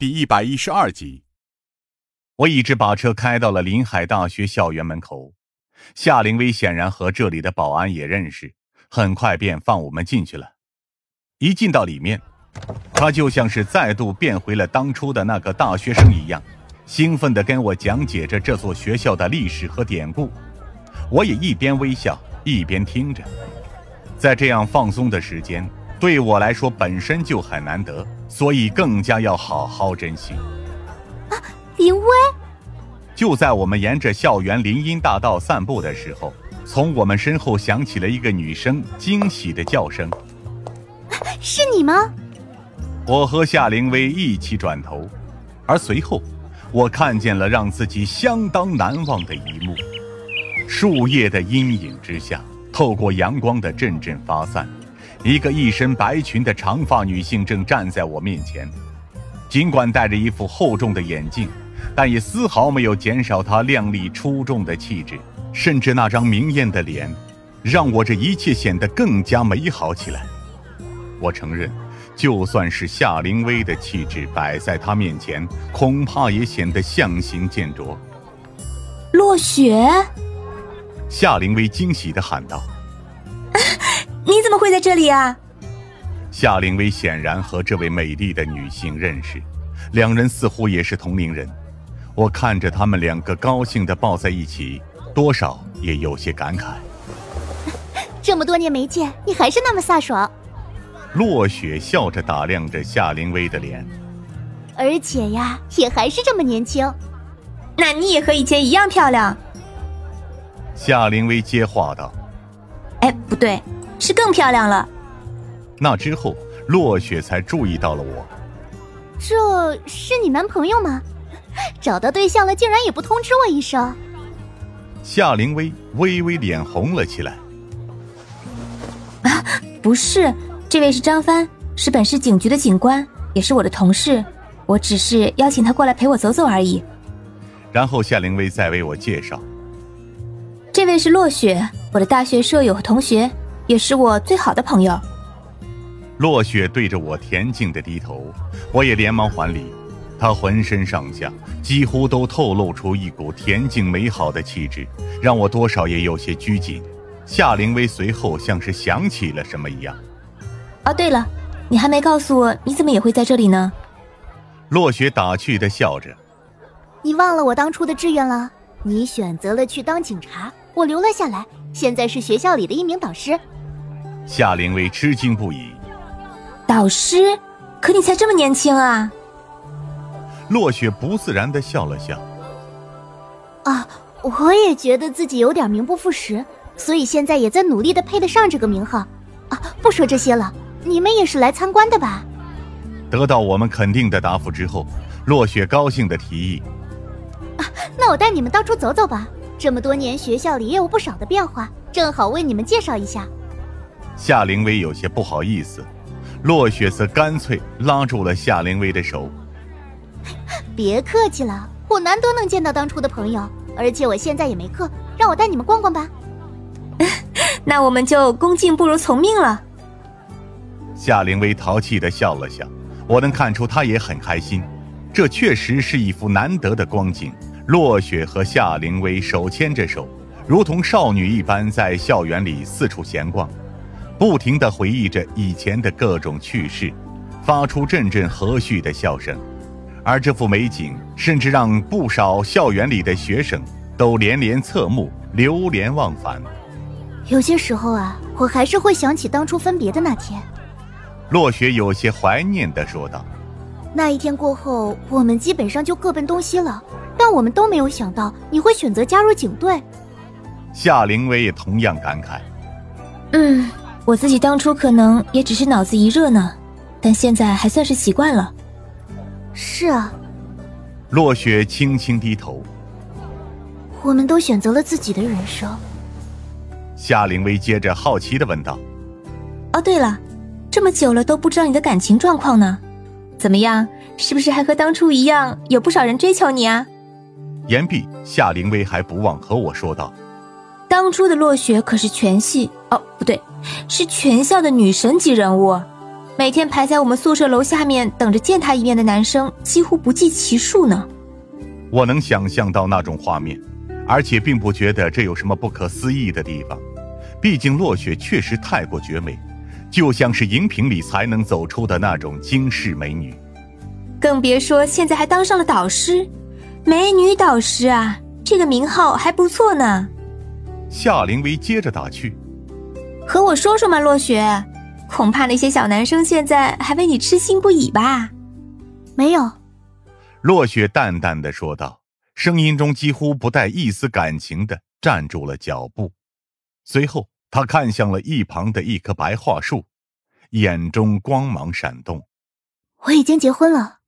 第一百一十二集。我一直把车开到了临海大学校园门口，夏灵薇显然和这里的保安也认识，很快便放我们进去了。一进到里面，他就像是再度变回了当初的那个大学生一样，兴奋地跟我讲解着这座学校的历史和典故。我也一边微笑一边听着，在这样放松的时间，对我来说本身就很难得。所以更加要好好珍惜。啊，林薇！就在我们沿着校园林荫大道散步的时候，从我们身后响起了一个女生惊喜的叫声：“是你吗？”我和夏灵薇一起转头，而随后，我看见了让自己相当难忘的一幕：树叶的阴影之下，透过阳光的阵阵发散。一个一身白裙的长发女性正站在我面前，尽管戴着一副厚重的眼镜，但也丝毫没有减少她靓丽出众的气质，甚至那张明艳的脸，让我这一切显得更加美好起来。我承认，就算是夏灵薇的气质摆在她面前，恐怕也显得相形见拙。落雪，夏灵薇惊喜地喊道。你怎么会在这里啊？夏灵薇显然和这位美丽的女性认识，两人似乎也是同龄人。我看着他们两个高兴的抱在一起，多少也有些感慨。这么多年没见，你还是那么飒爽。落雪笑着打量着夏灵薇的脸，而且呀，也还是这么年轻。那你也和以前一样漂亮。夏灵薇接话道：“哎，不对。”是更漂亮了。那之后，落雪才注意到了我。这是你男朋友吗？找到对象了，竟然也不通知我一声。夏灵薇微微脸红了起来。啊，不是，这位是张帆，是本市警局的警官，也是我的同事。我只是邀请他过来陪我走走而已。然后夏灵薇再为我介绍。这位是落雪，我的大学舍友和同学。也是我最好的朋友。落雪对着我恬静的低头，我也连忙还礼。她浑身上下几乎都透露出一股恬静美好的气质，让我多少也有些拘谨。夏灵薇随后像是想起了什么一样。哦，对了，你还没告诉我你怎么也会在这里呢？落雪打趣的笑着。你忘了我当初的志愿了？你选择了去当警察，我留了下来，现在是学校里的一名导师。夏灵薇吃惊不已。导师，可你才这么年轻啊！落雪不自然的笑了笑。啊，我也觉得自己有点名不副实，所以现在也在努力的配得上这个名号。啊，不说这些了，你们也是来参观的吧？得到我们肯定的答复之后，落雪高兴的提议：“啊，那我带你们到处走走吧。这么多年，学校里也有不少的变化，正好为你们介绍一下。”夏灵薇有些不好意思，落雪则干脆拉住了夏灵薇的手。别客气了，我难得能见到当初的朋友，而且我现在也没课，让我带你们逛逛吧。那我们就恭敬不如从命了。夏灵薇淘气的笑了笑，我能看出她也很开心，这确实是一幅难得的光景。落雪和夏灵薇手牵着手，如同少女一般在校园里四处闲逛。不停地回忆着以前的各种趣事，发出阵阵和煦的笑声，而这幅美景甚至让不少校园里的学生都连连侧目、流连忘返。有些时候啊，我还是会想起当初分别的那天。落雪有些怀念地说道：“那一天过后，我们基本上就各奔东西了，但我们都没有想到你会选择加入警队。”夏灵薇也同样感慨：“嗯。”我自己当初可能也只是脑子一热呢，但现在还算是习惯了。是啊，落雪轻轻低头。我们都选择了自己的人生。夏灵薇接着好奇的问道：“哦，对了，这么久了都不知道你的感情状况呢？怎么样？是不是还和当初一样，有不少人追求你啊？”言毕，夏灵薇还不忘和我说道：“当初的落雪可是全系哦，不对。”是全校的女神级人物，每天排在我们宿舍楼下面等着见她一面的男生几乎不计其数呢。我能想象到那种画面，而且并不觉得这有什么不可思议的地方。毕竟落雪确实太过绝美，就像是荧屏里才能走出的那种惊世美女。更别说现在还当上了导师，美女导师啊，这个名号还不错呢。夏灵薇接着打趣：“和我说说嘛，落雪，恐怕那些小男生现在还为你痴心不已吧？”没有。落雪淡淡的说道，声音中几乎不带一丝感情的站住了脚步，随后他看向了一旁的一棵白桦树，眼中光芒闪动。我已经结婚了。